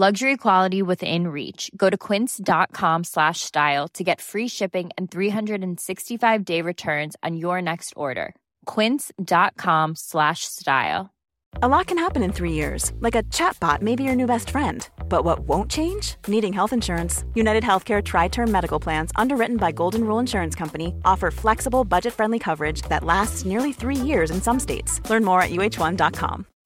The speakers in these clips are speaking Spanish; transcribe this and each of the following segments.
Luxury quality within reach. Go to quince.com slash style to get free shipping and 365-day returns on your next order. quince.com slash style. A lot can happen in three years, like a chatbot may be your new best friend. But what won't change? Needing health insurance. United Healthcare Tri Term Medical Plans, underwritten by Golden Rule Insurance Company, offer flexible, budget friendly coverage that lasts nearly three years in some states. Learn more at uh1.com.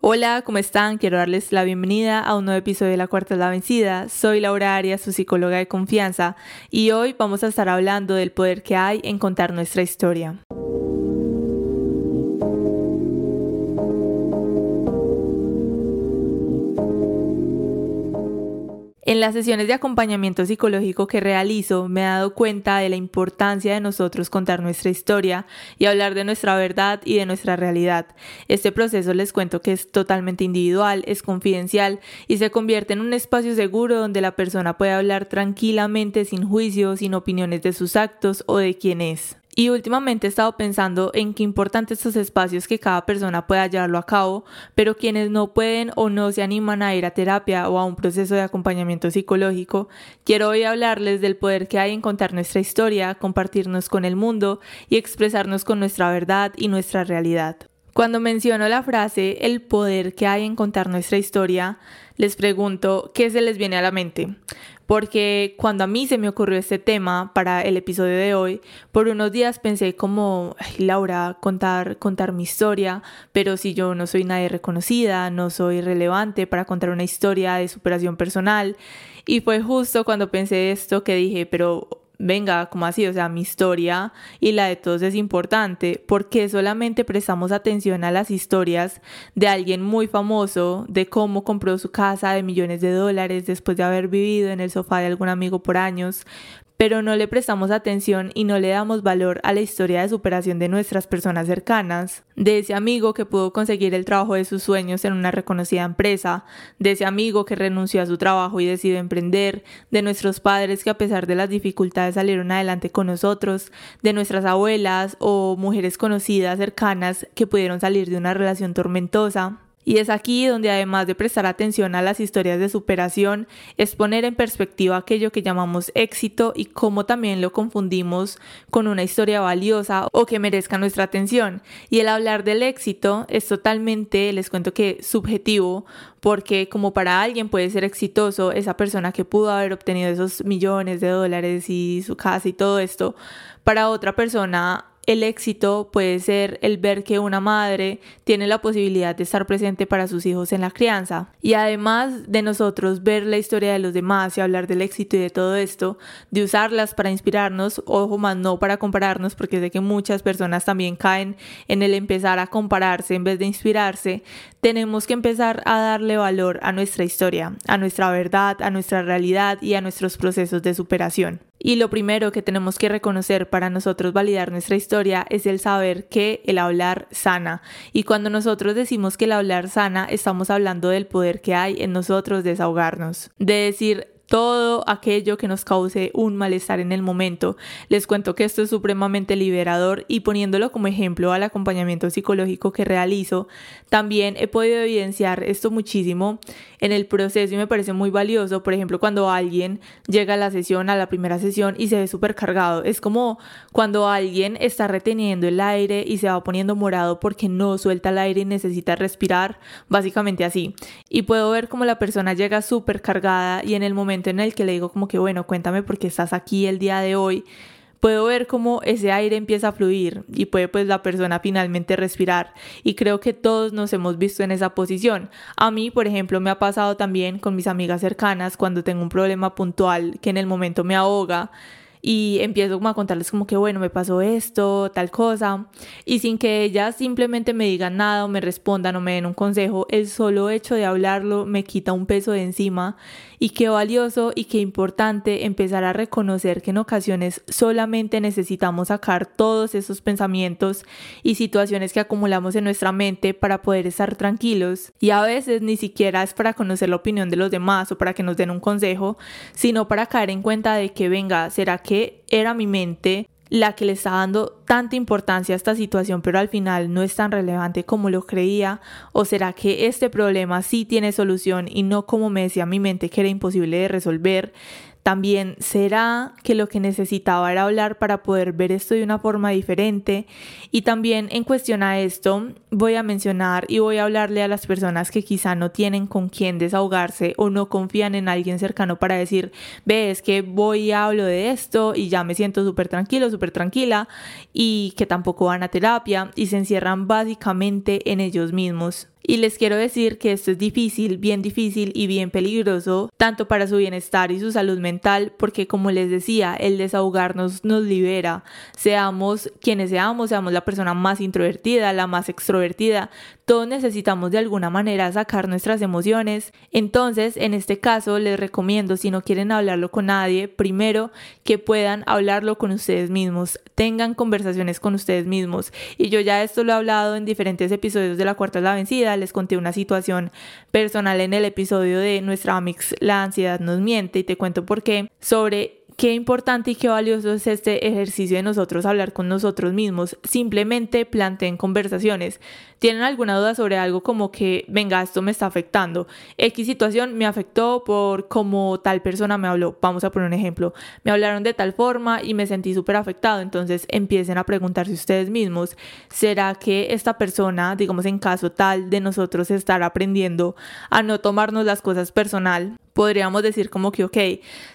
Hola, ¿cómo están? Quiero darles la bienvenida a un nuevo episodio de La Cuarta es la Vencida. Soy Laura Arias, su psicóloga de confianza, y hoy vamos a estar hablando del poder que hay en contar nuestra historia. En las sesiones de acompañamiento psicológico que realizo me he dado cuenta de la importancia de nosotros contar nuestra historia y hablar de nuestra verdad y de nuestra realidad. Este proceso les cuento que es totalmente individual, es confidencial y se convierte en un espacio seguro donde la persona puede hablar tranquilamente sin juicio, sin opiniones de sus actos o de quién es. Y últimamente he estado pensando en qué importantes estos espacios que cada persona pueda llevarlo a cabo, pero quienes no pueden o no se animan a ir a terapia o a un proceso de acompañamiento psicológico, quiero hoy hablarles del poder que hay en contar nuestra historia, compartirnos con el mundo y expresarnos con nuestra verdad y nuestra realidad. Cuando menciono la frase el poder que hay en contar nuestra historia, les pregunto qué se les viene a la mente porque cuando a mí se me ocurrió este tema para el episodio de hoy, por unos días pensé como, Laura, contar, contar mi historia, pero si yo no soy nadie reconocida, no soy relevante para contar una historia de superación personal. Y fue justo cuando pensé esto que dije, pero venga, como así? O sea, mi historia y la de todos es importante porque solamente prestamos atención a las historias de alguien muy famoso, de cómo compró su casa de millones de dólares después de haber vivido en el sofá de algún amigo por años, pero no le prestamos atención y no le damos valor a la historia de superación de nuestras personas cercanas, de ese amigo que pudo conseguir el trabajo de sus sueños en una reconocida empresa, de ese amigo que renunció a su trabajo y decidió emprender, de nuestros padres que a pesar de las dificultades salieron adelante con nosotros, de nuestras abuelas o mujeres conocidas cercanas que pudieron salir de una relación tormentosa. Y es aquí donde además de prestar atención a las historias de superación, es poner en perspectiva aquello que llamamos éxito y cómo también lo confundimos con una historia valiosa o que merezca nuestra atención. Y el hablar del éxito es totalmente, les cuento que subjetivo, porque como para alguien puede ser exitoso esa persona que pudo haber obtenido esos millones de dólares y su casa y todo esto, para otra persona el éxito puede ser el ver que una madre tiene la posibilidad de estar presente para sus hijos en la crianza. Y además de nosotros ver la historia de los demás y hablar del éxito y de todo esto, de usarlas para inspirarnos, ojo más no para compararnos, porque sé que muchas personas también caen en el empezar a compararse en vez de inspirarse, tenemos que empezar a darle valor a nuestra historia, a nuestra verdad, a nuestra realidad y a nuestros procesos de superación. Y lo primero que tenemos que reconocer para nosotros validar nuestra historia es el saber que el hablar sana. Y cuando nosotros decimos que el hablar sana, estamos hablando del poder que hay en nosotros desahogarnos. De decir, todo aquello que nos cause un malestar en el momento. Les cuento que esto es supremamente liberador y poniéndolo como ejemplo al acompañamiento psicológico que realizo, también he podido evidenciar esto muchísimo en el proceso y me parece muy valioso. Por ejemplo, cuando alguien llega a la sesión, a la primera sesión y se ve súper cargado. Es como cuando alguien está reteniendo el aire y se va poniendo morado porque no suelta el aire y necesita respirar, básicamente así. Y puedo ver como la persona llega súper cargada y en el momento en el que le digo como que, bueno, cuéntame por qué estás aquí el día de hoy, puedo ver cómo ese aire empieza a fluir y puede pues la persona finalmente respirar. Y creo que todos nos hemos visto en esa posición. A mí, por ejemplo, me ha pasado también con mis amigas cercanas cuando tengo un problema puntual que en el momento me ahoga y empiezo como a contarles como que bueno, me pasó esto, tal cosa, y sin que ellas simplemente me digan nada o me respondan o me den un consejo, el solo hecho de hablarlo me quita un peso de encima. Y qué valioso y qué importante empezar a reconocer que en ocasiones solamente necesitamos sacar todos esos pensamientos y situaciones que acumulamos en nuestra mente para poder estar tranquilos. Y a veces ni siquiera es para conocer la opinión de los demás o para que nos den un consejo, sino para caer en cuenta de que venga, ¿será era mi mente la que le está dando tanta importancia a esta situación, pero al final no es tan relevante como lo creía? ¿O será que este problema sí tiene solución y no como me decía mi mente que era imposible de resolver? También será que lo que necesitaba era hablar para poder ver esto de una forma diferente. Y también en cuestión a esto voy a mencionar y voy a hablarle a las personas que quizá no tienen con quién desahogarse o no confían en alguien cercano para decir, ves que voy y hablo de esto y ya me siento súper tranquilo, súper tranquila y que tampoco van a terapia y se encierran básicamente en ellos mismos. Y les quiero decir que esto es difícil, bien difícil y bien peligroso, tanto para su bienestar y su salud mental, porque como les decía, el desahogarnos nos libera. Seamos quienes seamos, seamos la persona más introvertida, la más extrovertida, todos necesitamos de alguna manera sacar nuestras emociones. Entonces, en este caso, les recomiendo, si no quieren hablarlo con nadie, primero que puedan hablarlo con ustedes mismos, tengan conversaciones con ustedes mismos. Y yo ya esto lo he hablado en diferentes episodios de La Cuarta es la Vencida, les conté una situación personal en el episodio de Nuestra Amix, La ansiedad nos miente, y te cuento por qué, sobre qué importante y qué valioso es este ejercicio de nosotros hablar con nosotros mismos. Simplemente planteen conversaciones. ¿Tienen alguna duda sobre algo como que, venga, esto me está afectando? X situación me afectó por cómo tal persona me habló. Vamos a poner un ejemplo. Me hablaron de tal forma y me sentí súper afectado. Entonces empiecen a preguntarse ustedes mismos, ¿será que esta persona, digamos en caso tal de nosotros estar aprendiendo a no tomarnos las cosas personal? Podríamos decir como que, ok,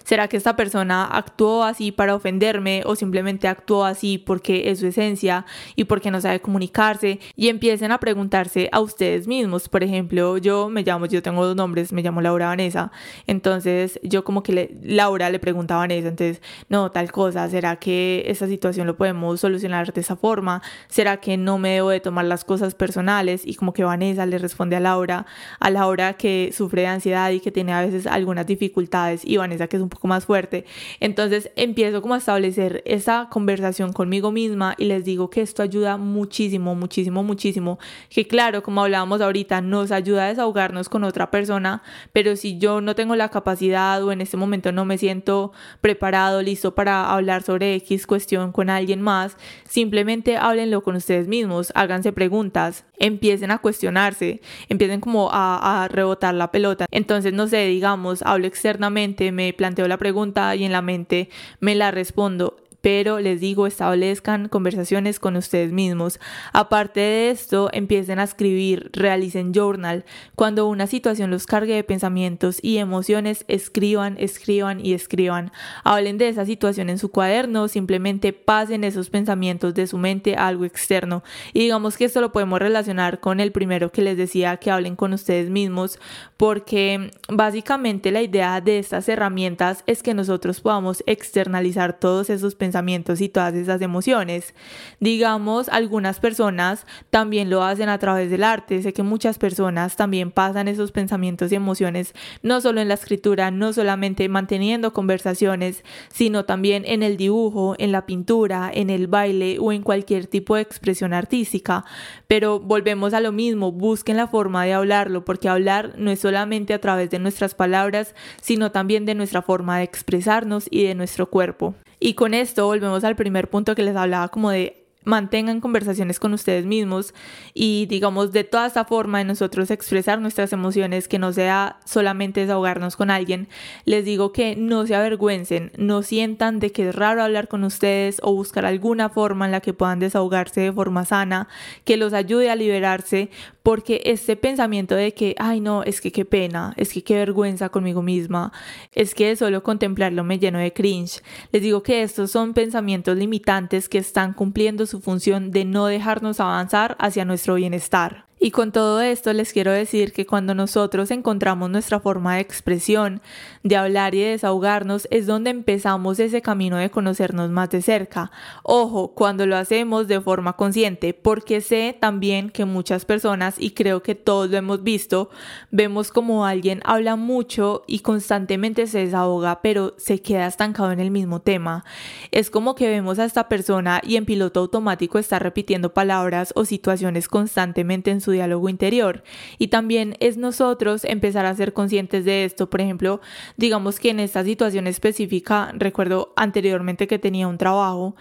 ¿será que esta persona actuó así para ofenderme o simplemente actuó así porque es su esencia y porque no sabe comunicarse? Y empiecen a preguntarse a ustedes mismos. Por ejemplo, yo me llamo, yo tengo dos nombres, me llamo Laura Vanessa. Entonces yo como que le, Laura le pregunta a Vanessa, entonces, no, tal cosa, ¿será que esta situación lo podemos solucionar de esa forma? ¿Será que no me debo de tomar las cosas personales? Y como que Vanessa le responde a Laura, a Laura que sufre de ansiedad y que tiene a veces algunas dificultades y Vanessa que es un poco más fuerte. Entonces empiezo como a establecer esa conversación conmigo misma y les digo que esto ayuda muchísimo, muchísimo, muchísimo. Que claro, como hablábamos ahorita, nos ayuda a desahogarnos con otra persona, pero si yo no tengo la capacidad o en este momento no me siento preparado, listo para hablar sobre X cuestión con alguien más, simplemente háblenlo con ustedes mismos, háganse preguntas, empiecen a cuestionarse, empiecen como a, rebotar la pelota. Entonces, no sé, digamos, hablo externamente, me planteo la pregunta y en la mente me la respondo pero les digo, establezcan conversaciones con ustedes mismos. Aparte de esto, empiecen a escribir, realicen journal. Cuando una situación los cargue de pensamientos y emociones, escriban, escriban y escriban. Hablen de esa situación en su cuaderno, simplemente pasen esos pensamientos de su mente a algo externo. Y digamos que esto lo podemos relacionar con el primero que les decía que hablen con ustedes mismos, porque básicamente la idea de estas herramientas es que nosotros podamos externalizar todos esos pensamientos y todas esas emociones. Digamos, algunas personas también lo hacen a través del arte. Sé que muchas personas también pasan esos pensamientos y emociones no solo en la escritura, no solamente manteniendo conversaciones, sino también en el dibujo, en la pintura, en el baile o en cualquier tipo de expresión artística. Pero volvemos a lo mismo, busquen la forma de hablarlo, porque hablar no es solamente a través de nuestras palabras, sino también de nuestra forma de expresarnos y de nuestro cuerpo. Y con esto volvemos al primer punto que les hablaba como de mantengan conversaciones con ustedes mismos y digamos de toda esta forma de nosotros expresar nuestras emociones que no sea solamente desahogarnos con alguien. Les digo que no se avergüencen no sientan de que es raro hablar con ustedes o buscar alguna forma en la que puedan desahogarse de forma sana que los ayude a liberarse porque este pensamiento de que, ay no, es que qué pena, es que qué vergüenza conmigo misma, es que solo contemplarlo me lleno de cringe. Les digo que estos son pensamientos limitantes que están cumpliendo su función de no dejarnos avanzar hacia nuestro bienestar. Y con todo esto les quiero decir que cuando nosotros encontramos nuestra forma de expresión, de hablar y de desahogarnos, es donde empezamos ese camino de conocernos más de cerca. Ojo, cuando lo hacemos de forma consciente, porque sé también que muchas personas, y creo que todos lo hemos visto, vemos como alguien habla mucho y constantemente se desahoga, pero se queda estancado en el mismo tema. Es como que vemos a esta persona y en piloto automático está repitiendo palabras o situaciones constantemente en su diálogo interior. Y también es nosotros empezar a ser conscientes de esto. Por ejemplo, digamos que en esta situación específica, recuerdo anteriormente que tenía un trabajo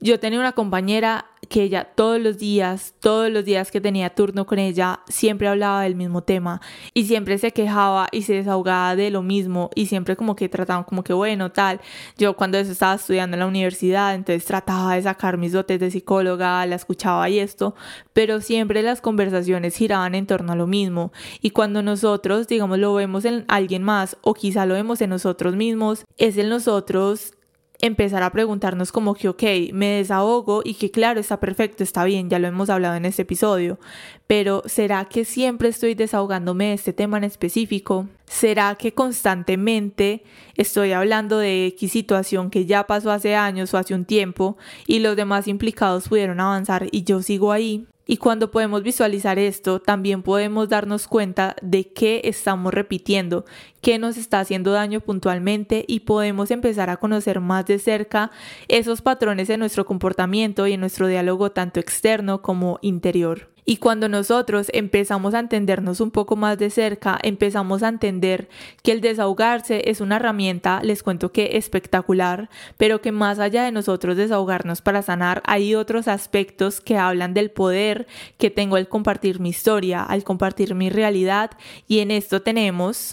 yo tenía una compañera que ella todos los días, todos los días que tenía turno con ella, siempre hablaba del mismo tema y siempre se quejaba y se desahogaba de lo mismo y siempre como que trataban como que bueno, tal. Yo cuando eso estaba estudiando en la universidad, entonces trataba de sacar mis dotes de psicóloga, la escuchaba y esto, pero siempre las conversaciones giraban en torno a lo mismo. Y cuando nosotros, digamos, lo vemos en alguien más o quizá lo vemos en nosotros mismos, es en nosotros empezar a preguntarnos como que, ok, me desahogo y que claro, está perfecto, está bien, ya lo hemos hablado en este episodio, pero ¿será que siempre estoy desahogándome de este tema en específico? ¿Será que constantemente estoy hablando de X situación que ya pasó hace años o hace un tiempo y los demás implicados pudieron avanzar y yo sigo ahí? Y cuando podemos visualizar esto, también podemos darnos cuenta de qué estamos repitiendo, qué nos está haciendo daño puntualmente y podemos empezar a conocer más de cerca esos patrones en nuestro comportamiento y en nuestro diálogo tanto externo como interior. Y cuando nosotros empezamos a entendernos un poco más de cerca, empezamos a entender que el desahogarse es una herramienta, les cuento que espectacular, pero que más allá de nosotros desahogarnos para sanar, hay otros aspectos que hablan del poder que tengo al compartir mi historia, al compartir mi realidad, y en esto tenemos...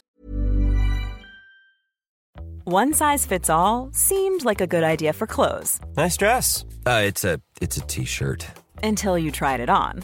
One size fits all seemed like a good idea for clothes. Nice dress. Uh, it's a t-shirt. Until you tried it on.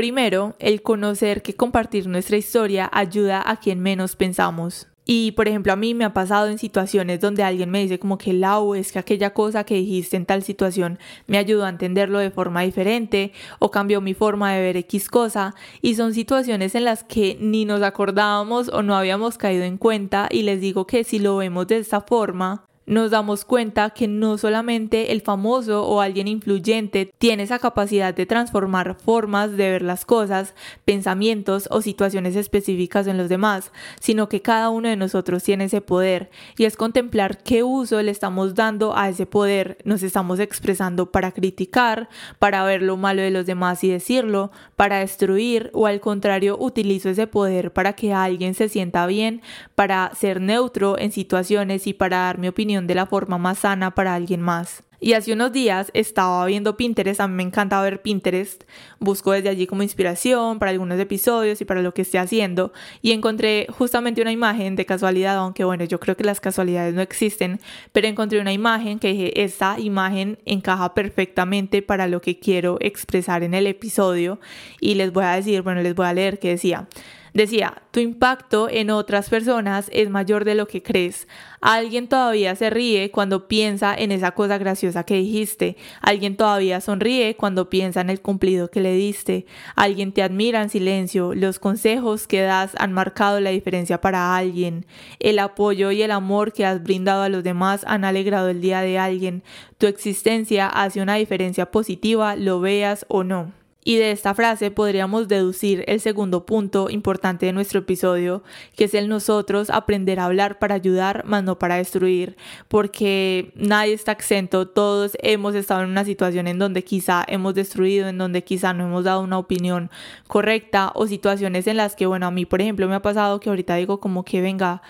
Primero, el conocer que compartir nuestra historia ayuda a quien menos pensamos. Y por ejemplo, a mí me ha pasado en situaciones donde alguien me dice como que Lau, es que aquella cosa que dijiste en tal situación me ayudó a entenderlo de forma diferente o cambió mi forma de ver X cosa. Y son situaciones en las que ni nos acordábamos o no habíamos caído en cuenta y les digo que si lo vemos de esta forma, nos damos cuenta que no solamente el famoso o alguien influyente tiene esa capacidad de transformar formas de ver las cosas, pensamientos o situaciones específicas en los demás, sino que cada uno de nosotros tiene ese poder y es contemplar qué uso le estamos dando a ese poder. Nos estamos expresando para criticar, para ver lo malo de los demás y decirlo, para destruir o al contrario utilizo ese poder para que alguien se sienta bien, para ser neutro en situaciones y para dar mi de la forma más sana para alguien más. Y hace unos días estaba viendo Pinterest, a mí me encanta ver Pinterest, busco desde allí como inspiración para algunos episodios y para lo que esté haciendo y encontré justamente una imagen de casualidad, aunque bueno, yo creo que las casualidades no existen, pero encontré una imagen que dije, esta imagen encaja perfectamente para lo que quiero expresar en el episodio y les voy a decir, bueno, les voy a leer que decía, Decía, tu impacto en otras personas es mayor de lo que crees. Alguien todavía se ríe cuando piensa en esa cosa graciosa que dijiste. Alguien todavía sonríe cuando piensa en el cumplido que le diste. Alguien te admira en silencio. Los consejos que das han marcado la diferencia para alguien. El apoyo y el amor que has brindado a los demás han alegrado el día de alguien. Tu existencia hace una diferencia positiva, lo veas o no. Y de esta frase podríamos deducir el segundo punto importante de nuestro episodio, que es el nosotros aprender a hablar para ayudar, más no para destruir, porque nadie está exento, todos hemos estado en una situación en donde quizá hemos destruido, en donde quizá no hemos dado una opinión correcta o situaciones en las que, bueno, a mí por ejemplo me ha pasado que ahorita digo como que venga,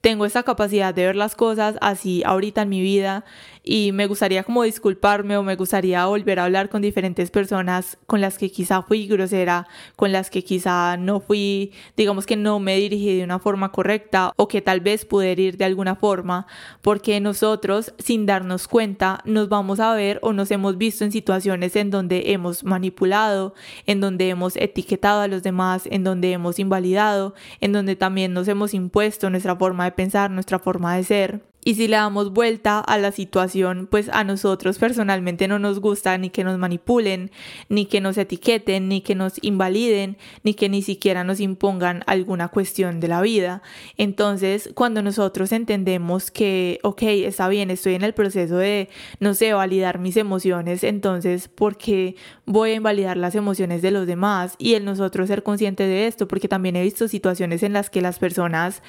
tengo esa capacidad de ver las cosas así ahorita en mi vida y me gustaría como disculparme o me gustaría volver a hablar con diferentes personas con las que quizá fui grosera, con las que quizá no fui, digamos que no me dirigí de una forma correcta o que tal vez pude ir de alguna forma, porque nosotros sin darnos cuenta nos vamos a ver o nos hemos visto en situaciones en donde hemos manipulado, en donde hemos etiquetado a los demás, en donde hemos invalidado, en donde también nos hemos impuesto nuestra forma de pensar, nuestra forma de ser. Y si le damos vuelta a la situación, pues a nosotros personalmente no nos gusta ni que nos manipulen, ni que nos etiqueten, ni que nos invaliden, ni que ni siquiera nos impongan alguna cuestión de la vida. Entonces, cuando nosotros entendemos que, ok, está bien, estoy en el proceso de, no sé, validar mis emociones, entonces, ¿por qué voy a invalidar las emociones de los demás? Y el nosotros ser consciente de esto, porque también he visto situaciones en las que las personas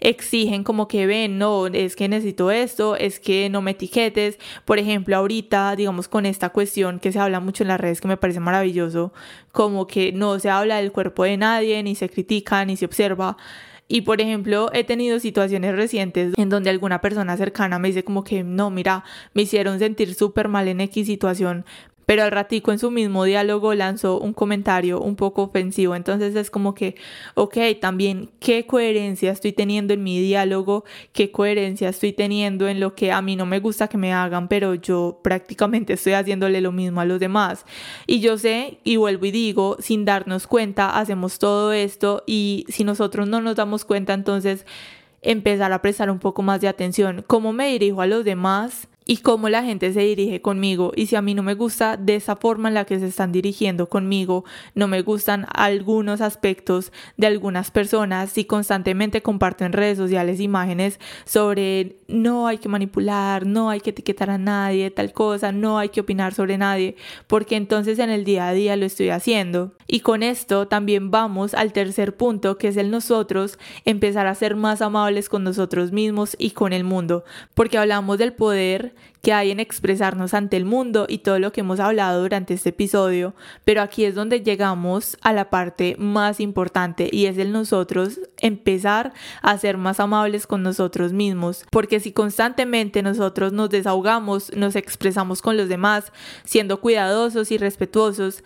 exigen como que ven, no, es que necesito esto, es que no me etiquetes. Por ejemplo, ahorita, digamos, con esta cuestión que se habla mucho en las redes, que me parece maravilloso, como que no se habla del cuerpo de nadie, ni se critica, ni se observa. Y por ejemplo, he tenido situaciones recientes en donde alguna persona cercana me dice como que no, mira, me hicieron sentir súper mal en X situación, pero al ratico en su mismo diálogo lanzó un comentario un poco ofensivo. Entonces es como que, ok, también qué coherencia estoy teniendo en mi diálogo, qué coherencia estoy teniendo en lo que a mí no me gusta que me hagan, pero yo prácticamente estoy haciéndole lo mismo a los demás. Y yo sé, y vuelvo y digo, sin darnos cuenta, hacemos todo esto y si nosotros no nos damos cuenta, entonces empezar a prestar un poco más de atención. ¿Cómo me dirijo a los demás? Y cómo la gente se dirige conmigo. Y si a mí no me gusta de esa forma en la que se están dirigiendo conmigo, no me gustan algunos aspectos de algunas personas, si constantemente comparto en redes sociales imágenes sobre no hay que manipular, no hay que etiquetar a nadie, tal cosa, no hay que opinar sobre nadie, porque entonces en el día a día lo estoy haciendo. Y con esto también vamos al tercer punto, que es el nosotros empezar a ser más amables con nosotros mismos y con el mundo, porque hablamos del poder que hay en expresarnos ante el mundo y todo lo que hemos hablado durante este episodio, pero aquí es donde llegamos a la parte más importante y es el nosotros empezar a ser más amables con nosotros mismos, porque si constantemente nosotros nos desahogamos, nos expresamos con los demás, siendo cuidadosos y respetuosos,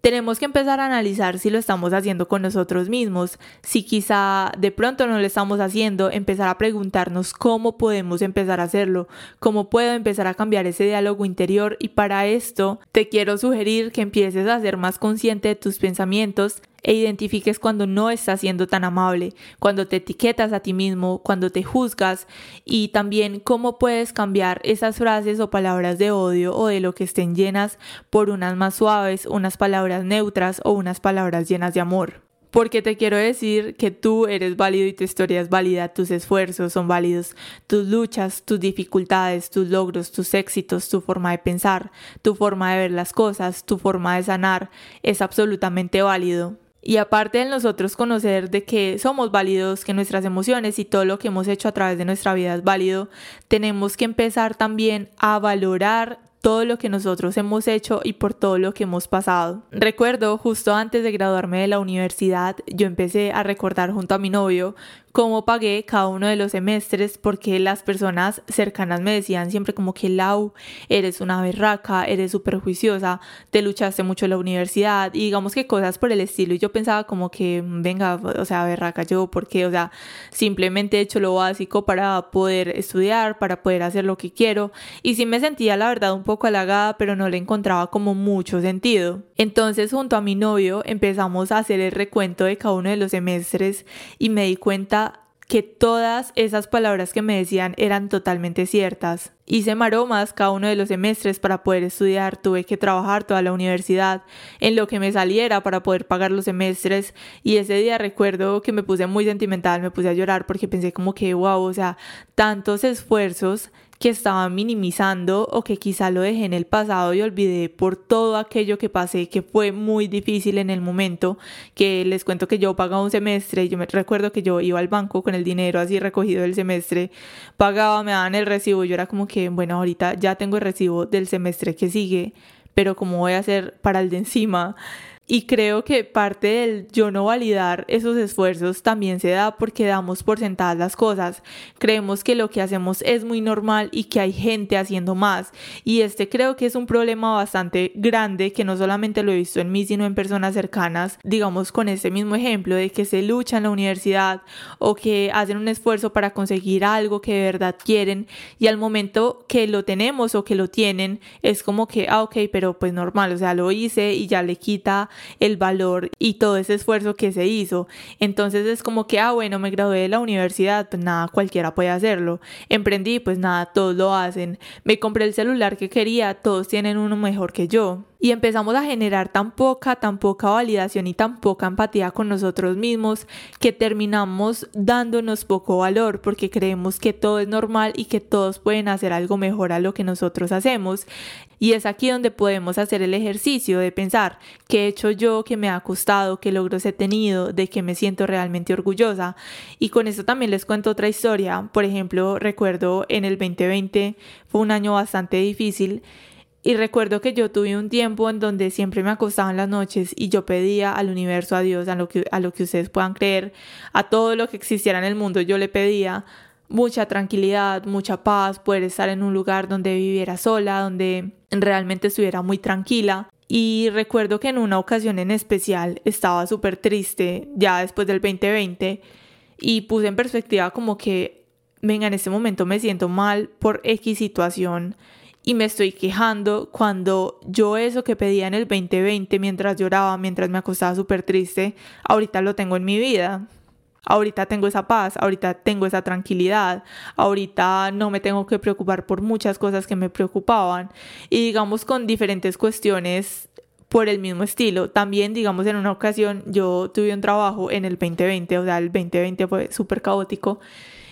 tenemos que empezar a analizar si lo estamos haciendo con nosotros mismos, si quizá de pronto no lo estamos haciendo, empezar a preguntarnos cómo podemos empezar a hacerlo, cómo puedo empezar a cambiar ese diálogo interior. Y para esto te quiero sugerir que empieces a ser más consciente de tus pensamientos e identifiques cuando no estás siendo tan amable, cuando te etiquetas a ti mismo, cuando te juzgas y también cómo puedes cambiar esas frases o palabras de odio o de lo que estén llenas por unas más suaves, unas palabras neutras o unas palabras llenas de amor. Porque te quiero decir que tú eres válido y tu historia es válida, tus esfuerzos son válidos, tus luchas, tus dificultades, tus logros, tus éxitos, tu forma de pensar, tu forma de ver las cosas, tu forma de sanar es absolutamente válido. Y aparte de nosotros conocer de que somos válidos, que nuestras emociones y todo lo que hemos hecho a través de nuestra vida es válido, tenemos que empezar también a valorar todo lo que nosotros hemos hecho y por todo lo que hemos pasado. Recuerdo justo antes de graduarme de la universidad, yo empecé a recordar junto a mi novio cómo pagué cada uno de los semestres porque las personas cercanas me decían siempre como que Lau, eres una berraca, eres súper juiciosa, te luchaste mucho en la universidad y digamos que cosas por el estilo y yo pensaba como que venga, o sea, berraca yo, porque, o sea, simplemente he hecho lo básico para poder estudiar, para poder hacer lo que quiero y sí me sentía la verdad un poco halagada, pero no le encontraba como mucho sentido. Entonces, junto a mi novio, empezamos a hacer el recuento de cada uno de los semestres y me di cuenta que todas esas palabras que me decían eran totalmente ciertas. Hice maromas cada uno de los semestres para poder estudiar, tuve que trabajar toda la universidad en lo que me saliera para poder pagar los semestres y ese día recuerdo que me puse muy sentimental, me puse a llorar porque pensé como que wow, o sea, tantos esfuerzos que estaba minimizando o que quizá lo dejé en el pasado y olvidé por todo aquello que pasé que fue muy difícil en el momento que les cuento que yo pagaba un semestre yo me recuerdo que yo iba al banco con el dinero así recogido del semestre pagaba me daban el recibo yo era como que bueno ahorita ya tengo el recibo del semestre que sigue pero cómo voy a hacer para el de encima y creo que parte del yo no validar esos esfuerzos también se da porque damos por sentadas las cosas. Creemos que lo que hacemos es muy normal y que hay gente haciendo más. Y este creo que es un problema bastante grande que no solamente lo he visto en mí, sino en personas cercanas, digamos con este mismo ejemplo de que se lucha en la universidad o que hacen un esfuerzo para conseguir algo que de verdad quieren y al momento que lo tenemos o que lo tienen es como que, ah, ok, pero pues normal, o sea, lo hice y ya le quita el valor y todo ese esfuerzo que se hizo. Entonces es como que, ah, bueno, me gradué de la universidad, pues nada, cualquiera puede hacerlo. Emprendí, pues nada, todos lo hacen. Me compré el celular que quería, todos tienen uno mejor que yo y empezamos a generar tan poca, tan poca validación y tan poca empatía con nosotros mismos que terminamos dándonos poco valor porque creemos que todo es normal y que todos pueden hacer algo mejor a lo que nosotros hacemos. Y es aquí donde podemos hacer el ejercicio de pensar qué he hecho yo, qué me ha costado, qué logros he tenido, de qué me siento realmente orgullosa. Y con eso también les cuento otra historia. Por ejemplo, recuerdo en el 2020 fue un año bastante difícil y recuerdo que yo tuve un tiempo en donde siempre me acostaba en las noches y yo pedía al universo, a Dios, a lo que, a lo que ustedes puedan creer, a todo lo que existiera en el mundo, yo le pedía mucha tranquilidad, mucha paz, poder estar en un lugar donde viviera sola, donde realmente estuviera muy tranquila. Y recuerdo que en una ocasión en especial estaba súper triste, ya después del 2020, y puse en perspectiva como que, venga, en este momento me siento mal por X situación y me estoy quejando cuando yo eso que pedía en el 2020 mientras lloraba, mientras me acostaba súper triste, ahorita lo tengo en mi vida. Ahorita tengo esa paz, ahorita tengo esa tranquilidad, ahorita no me tengo que preocupar por muchas cosas que me preocupaban y digamos con diferentes cuestiones por el mismo estilo. También, digamos, en una ocasión yo tuve un trabajo en el 2020, o sea, el 2020 fue súper caótico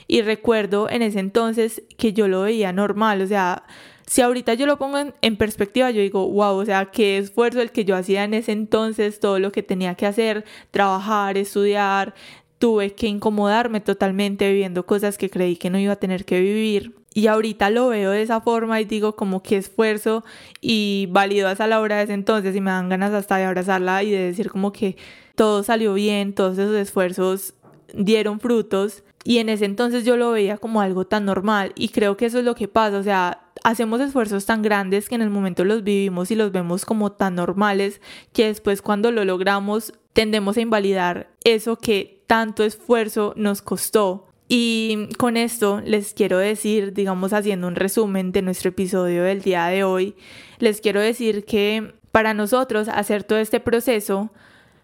y recuerdo en ese entonces que yo lo veía normal, o sea, si ahorita yo lo pongo en, perspectiva, yo digo, wow, o sea, qué esfuerzo el que yo hacía en ese entonces, todo lo que tenía que hacer, trabajar, estudiar, tuve que incomodarme totalmente viviendo cosas que creí que no iba a tener que vivir. Y ahorita lo veo de esa forma y digo como qué esfuerzo y válido hasta la hora de ese entonces y me dan ganas hasta de abrazarla y de decir como que todo salió bien, todos esos esfuerzos dieron frutos y en ese entonces yo lo veía como algo tan normal y creo que eso es lo que pasa, o sea, hacemos esfuerzos tan grandes que en el momento los vivimos y los vemos como tan normales que después cuando lo logramos tendemos a invalidar eso que tanto esfuerzo nos costó. Y con esto les quiero decir, digamos haciendo un resumen de nuestro episodio del día de hoy, les quiero decir que para nosotros hacer todo este proceso,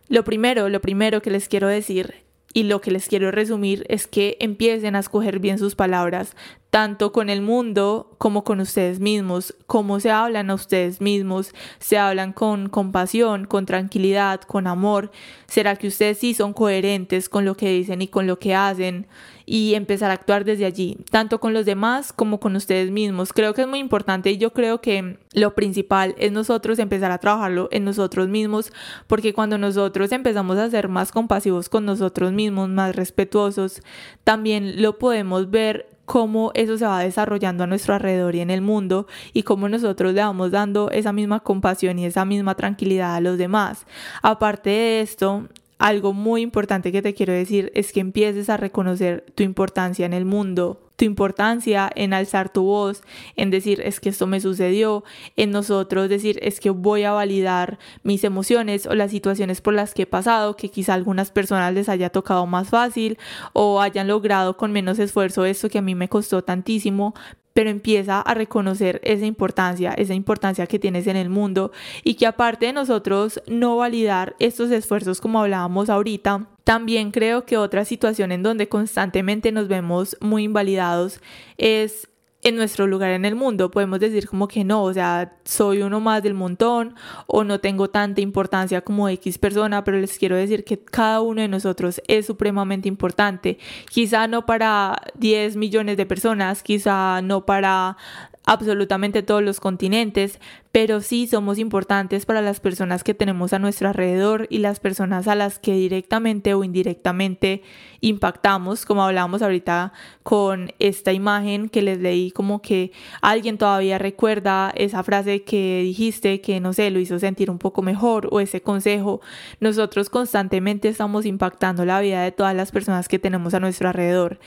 lo primero, lo primero que les quiero decir y lo que les quiero resumir es que empiecen a escoger bien sus palabras, tanto con el mundo como con ustedes mismos, cómo se hablan a ustedes mismos, se hablan con compasión, con tranquilidad, con amor, será que ustedes sí son coherentes con lo que dicen y con lo que hacen y empezar a actuar desde allí, tanto con los demás como con ustedes mismos. Creo que es muy importante y yo creo que lo principal es nosotros empezar a trabajarlo en nosotros mismos, porque cuando nosotros empezamos a ser más compasivos con nosotros mismos, más respetuosos, también lo podemos ver cómo eso se va desarrollando a nuestro alrededor y en el mundo y cómo nosotros le vamos dando esa misma compasión y esa misma tranquilidad a los demás. Aparte de esto, algo muy importante que te quiero decir es que empieces a reconocer tu importancia en el mundo, tu importancia en alzar tu voz, en decir es que esto me sucedió, en nosotros decir es que voy a validar mis emociones o las situaciones por las que he pasado, que quizá algunas personas les haya tocado más fácil o hayan logrado con menos esfuerzo esto que a mí me costó tantísimo, pero empieza a reconocer esa importancia, esa importancia que tienes en el mundo y que aparte de nosotros no validar estos esfuerzos como hablábamos ahorita, también creo que otra situación en donde constantemente nos vemos muy invalidados es en nuestro lugar en el mundo. Podemos decir como que no, o sea, soy uno más del montón o no tengo tanta importancia como X persona, pero les quiero decir que cada uno de nosotros es supremamente importante. Quizá no para 10 millones de personas, quizá no para absolutamente todos los continentes, pero sí somos importantes para las personas que tenemos a nuestro alrededor y las personas a las que directamente o indirectamente impactamos, como hablábamos ahorita con esta imagen que les leí, como que alguien todavía recuerda esa frase que dijiste que no sé, lo hizo sentir un poco mejor o ese consejo. Nosotros constantemente estamos impactando la vida de todas las personas que tenemos a nuestro alrededor.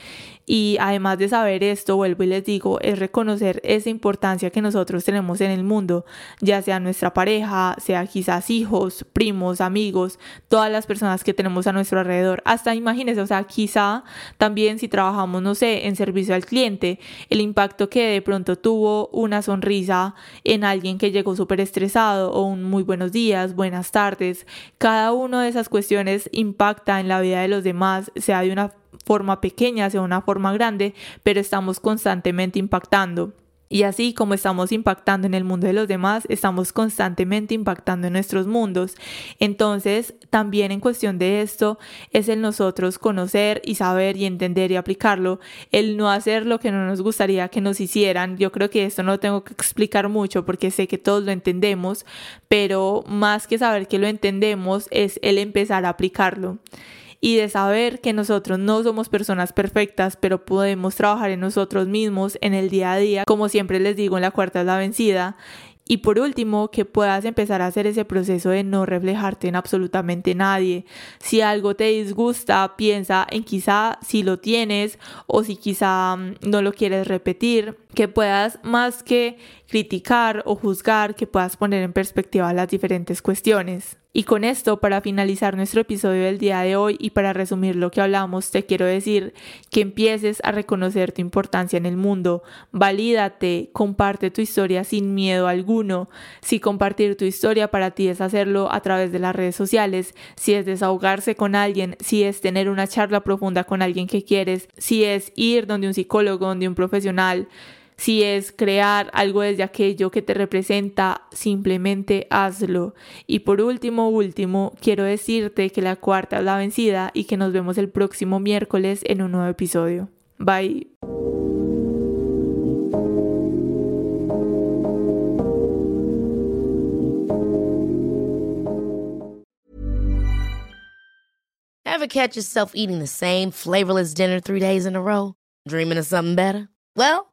Y además de saber esto, vuelvo y les digo, es reconocer esa importancia que nosotros tenemos en el mundo ya sea nuestra pareja, sea quizás hijos, primos, amigos, todas las personas que tenemos a nuestro alrededor. Hasta imagínense, o sea, quizá también si trabajamos, no sé, en servicio al cliente, el impacto que de pronto tuvo una sonrisa en alguien que llegó súper estresado o un muy buenos días, buenas tardes, cada una de esas cuestiones impacta en la vida de los demás, sea de una forma pequeña, sea de una forma grande, pero estamos constantemente impactando. Y así como estamos impactando en el mundo de los demás, estamos constantemente impactando en nuestros mundos. Entonces, también en cuestión de esto, es el nosotros conocer y saber y entender y aplicarlo, el no hacer lo que no nos gustaría que nos hicieran. Yo creo que esto no tengo que explicar mucho porque sé que todos lo entendemos, pero más que saber que lo entendemos es el empezar a aplicarlo y de saber que nosotros no somos personas perfectas, pero podemos trabajar en nosotros mismos en el día a día, como siempre les digo en la cuarta es la vencida. Y por último, que puedas empezar a hacer ese proceso de no reflejarte en absolutamente nadie. Si algo te disgusta, piensa en quizá si lo tienes o si quizá mm, no lo quieres repetir. Que puedas más que criticar o juzgar, que puedas poner en perspectiva las diferentes cuestiones. Y con esto, para finalizar nuestro episodio del día de hoy y para resumir lo que hablamos, te quiero decir que empieces a reconocer tu importancia en el mundo, valídate, comparte tu historia sin miedo alguno. Si compartir tu historia para ti es hacerlo a través de las redes sociales, si es desahogarse con alguien, si es tener una charla profunda con alguien que quieres, si es ir donde un psicólogo, donde un profesional, si es crear algo desde aquello que te representa, simplemente hazlo. Y por último, último, quiero decirte que la cuarta es la vencida y que nos vemos el próximo miércoles en un nuevo episodio. Bye. Ever catch yourself eating the same flavorless dinner three days in a row? Dreaming of something better? Well,